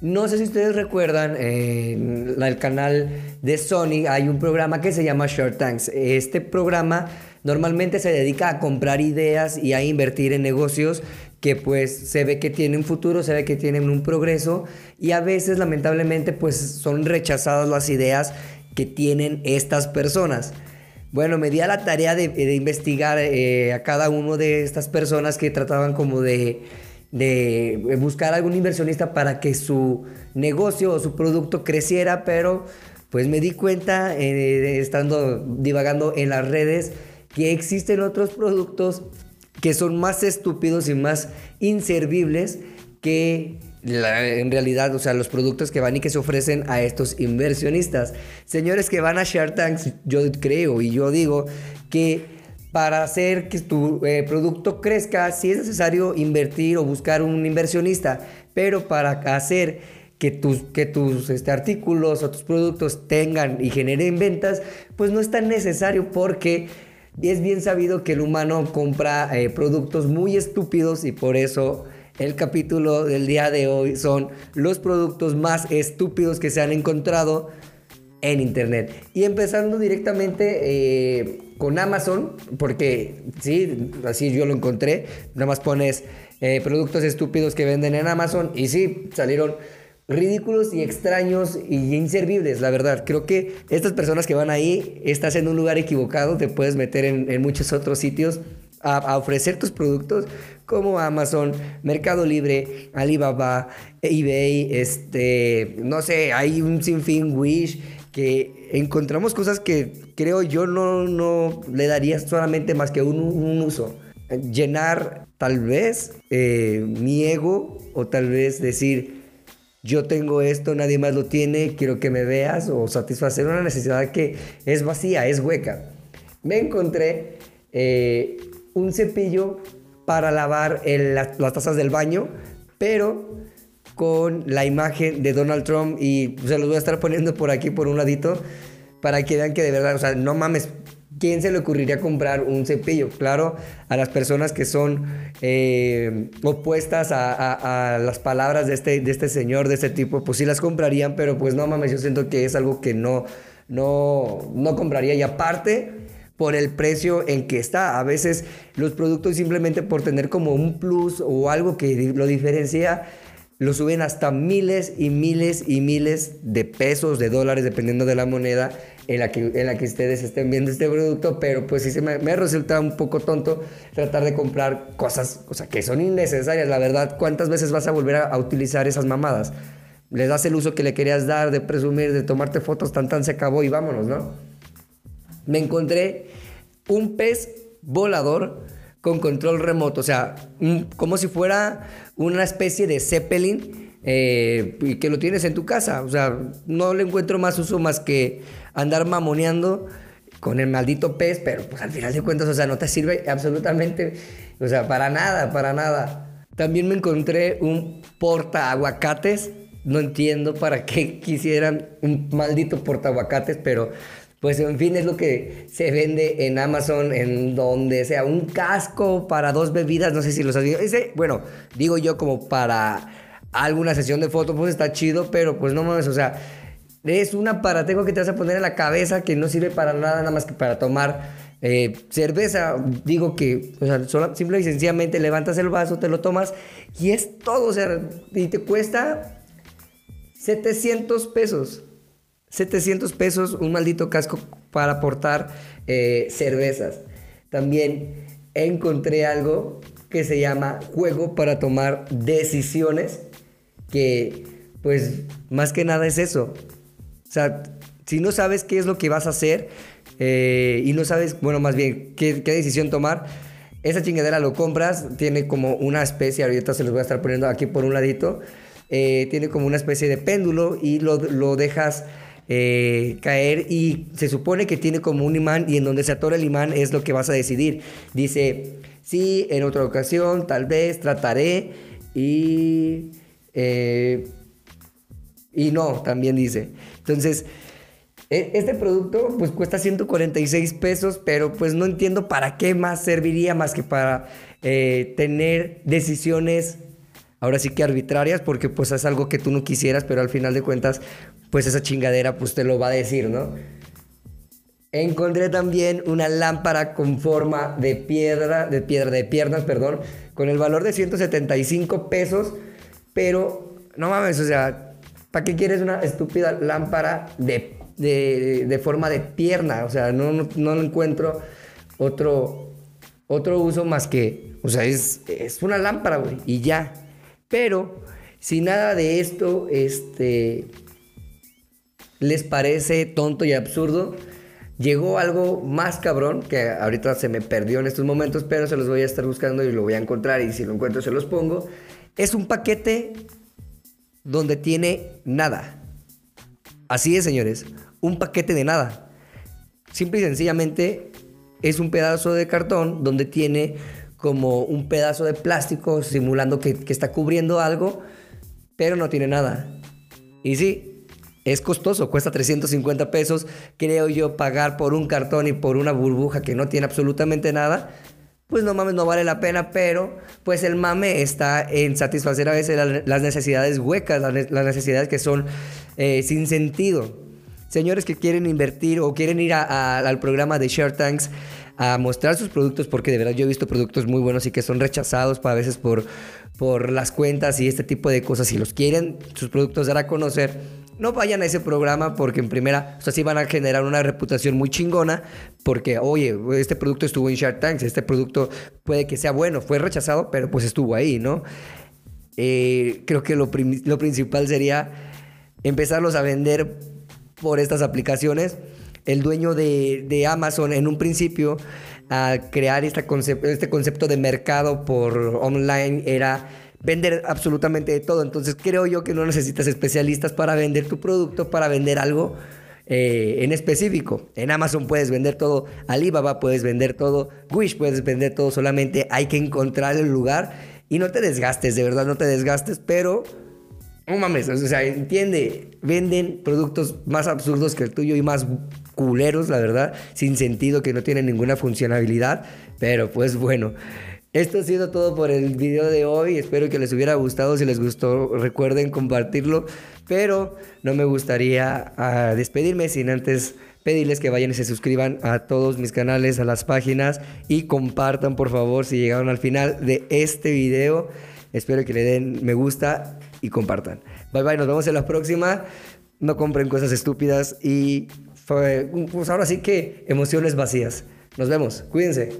No sé si ustedes recuerdan, en el canal de Sony hay un programa que se llama Short Tanks. Este programa normalmente se dedica a comprar ideas y a invertir en negocios que pues se ve que tienen futuro, se ve que tienen un progreso y a veces lamentablemente pues son rechazadas las ideas que tienen estas personas. Bueno, me di a la tarea de, investigar eh, a cada uno de estas personas que trataban como de de buscar algún inversionista para que su negocio o su producto creciera, pero pues me di cuenta, eh, estando divagando en las redes, que existen otros productos que son más estúpidos y más inservibles que en realidad, o sea, los productos que van y que se ofrecen a estos inversionistas. Señores que van a Shark Tanks, yo creo y yo digo que para hacer que tu eh, producto crezca, sí es necesario invertir o buscar un inversionista, pero para hacer que tus, que tus este, artículos o tus productos tengan y generen ventas, pues no es tan necesario porque es bien sabido que el humano compra eh, productos muy estúpidos y por eso el capítulo del día de hoy son los productos más estúpidos que se han encontrado en internet. Y empezando directamente eh, con Amazon, porque sí, así yo lo encontré, nada más pones eh, productos estúpidos que venden en Amazon y sí, salieron ridículos y extraños y inservibles, la verdad. Creo que estas personas que van ahí, estás en un lugar equivocado, te puedes meter en, muchos otros sitios a, ofrecer tus productos como Amazon, Mercado Libre, Alibaba, eBay, este, no sé, hay un sinfín Wish que encontramos cosas que creo yo no, no le daría solamente más que un, un uso. Llenar tal vez eh, mi ego o tal vez decir, yo tengo esto, nadie más lo tiene, quiero que me veas o satisfacer una necesidad que es vacía, es hueca. Me encontré eh, un cepillo para lavar las tazas del baño, pero con la imagen de Donald Trump y se los voy a estar poniendo por aquí por un ladito para que vean que de verdad, o sea, no mames, ¿quién se le ocurriría comprar un cepillo? Claro, a las personas que son eh, opuestas a, las palabras de este, de este señor, de este tipo, pues sí las comprarían, pero pues no mames, yo siento que es algo que no, no, no compraría y aparte por el precio en que está. A veces los productos simplemente por tener como un plus o algo que lo diferencia, lo suben hasta miles y miles y miles de pesos, de dólares, dependiendo de la moneda en la que, en la que ustedes estén viendo este producto, pero pues sí se me, resulta un poco tonto tratar de comprar cosas que son innecesarias, la verdad, ¿cuántas veces vas a volver a, utilizar esas mamadas? Le das el uso que le querías dar, de presumir, de tomarte fotos, tan tan se acabó y vámonos, ¿no? Me encontré un pez volador con control remoto, o sea, como si fuera una especie de Zeppelin eh, que lo tienes en tu casa. O sea, no le encuentro más uso más que andar mamoneando con el maldito pez, pero pues al final de cuentas, o sea, no te sirve absolutamente, o sea, para nada, para nada. También me encontré un porta aguacates. No entiendo para qué quisieran un maldito porta aguacates, pero pues en fin, es lo que se vende en Amazon, en donde sea un casco para dos bebidas, no sé si los has visto. Ese, bueno, digo yo como para alguna sesión de fotos, pues está chido, pero pues no mames, o sea, es un aparatejo que te vas a poner en la cabeza que no sirve para nada, nada más que para tomar eh, cerveza. Digo que, o sea, simple y sencillamente levantas el vaso, te lo tomas y es todo, o sea, y te cuesta 700 pesos. 700 pesos un maldito casco para portar eh, cervezas. También encontré algo que se llama juego para tomar decisiones, que pues más que nada es eso. O sea, si no sabes qué es lo que vas a hacer eh, y no sabes, bueno, más bien qué, decisión tomar, esa chingadera lo compras, tiene como una especie, ahorita se los voy a estar poniendo aquí por un ladito, eh, tiene como una especie de péndulo y lo, lo dejas eh, caer y se supone que tiene como un imán y en donde se atora el imán es lo que vas a decidir. Dice, sí, en otra ocasión, tal vez, trataré y... Eh, y no, también dice. Entonces, e, este producto pues cuesta 146 pesos, pero pues no entiendo para qué más serviría más que para eh, tener decisiones ahora sí que arbitrarias, porque pues es algo que tú no quisieras, pero al final de cuentas, pues esa chingadera pues te lo va a decir, ¿no? Encontré también una lámpara con forma de piedra, de piedra, de piernas, perdón, con el valor de 175 pesos, pero no mames, o sea, ¿para qué quieres una estúpida lámpara de, de, forma de pierna? O sea, no, no, no encuentro otro, otro uso más que, o sea, es, es una lámpara, güey, y ya. Pero si nada de esto este, les parece tonto y absurdo, llegó algo más cabrón que ahorita se me perdió en estos momentos, pero se los voy a estar buscando y lo voy a encontrar y si lo encuentro se los pongo. Es un paquete donde tiene nada. Así es, señores, un paquete de nada. Simple y sencillamente es un pedazo de cartón donde tiene como un pedazo de plástico simulando que, está cubriendo algo, pero no tiene nada. Y sí, es costoso, cuesta 350 pesos, creo yo, pagar por un cartón y por una burbuja que no tiene absolutamente nada. Pues no mames, no vale la pena, pero pues el mame está en satisfacer a veces las necesidades huecas, las necesidades que son eh, sin sentido. Señores que quieren invertir o quieren ir al programa de Share Tanks, a mostrar sus productos, porque de verdad yo he visto productos muy buenos y que son rechazados a veces por, por las cuentas y este tipo de cosas. Si los quieren sus productos dar a conocer, no vayan a ese programa porque en primera, o sea, sí van a generar una reputación muy chingona porque, oye, este producto estuvo en Shark Tanks, este producto puede que sea bueno, fue rechazado, pero pues estuvo ahí, ¿no? Eh, creo que lo, lo principal sería empezarlos a vender por estas aplicaciones el dueño de, Amazon en un principio a crear este, este concepto de mercado por online era vender absolutamente todo. Entonces creo yo que no necesitas especialistas para vender tu producto, para vender algo eh, en específico. En Amazon puedes vender todo, Alibaba puedes vender todo, Wish puedes vender todo, solamente hay que encontrar el lugar y no te desgastes, de verdad no te desgastes, pero no mames, o sea, entiende, venden productos más absurdos que el tuyo y más culeros, la verdad, sin sentido, que no tienen ninguna funcionalidad, pero pues bueno. Esto ha sido todo por el video de hoy. Espero que les hubiera gustado. Si les gustó, recuerden compartirlo. Pero no me gustaría ah, despedirme sin antes pedirles que vayan y se suscriban a todos mis canales, a las páginas y compartan por favor si llegaron al final de este video. Espero que le den me gusta y compartan. Bye bye, nos vemos en la próxima. No compren cosas estúpidas y pues ahora sí que emociones vacías. Nos vemos, cuídense.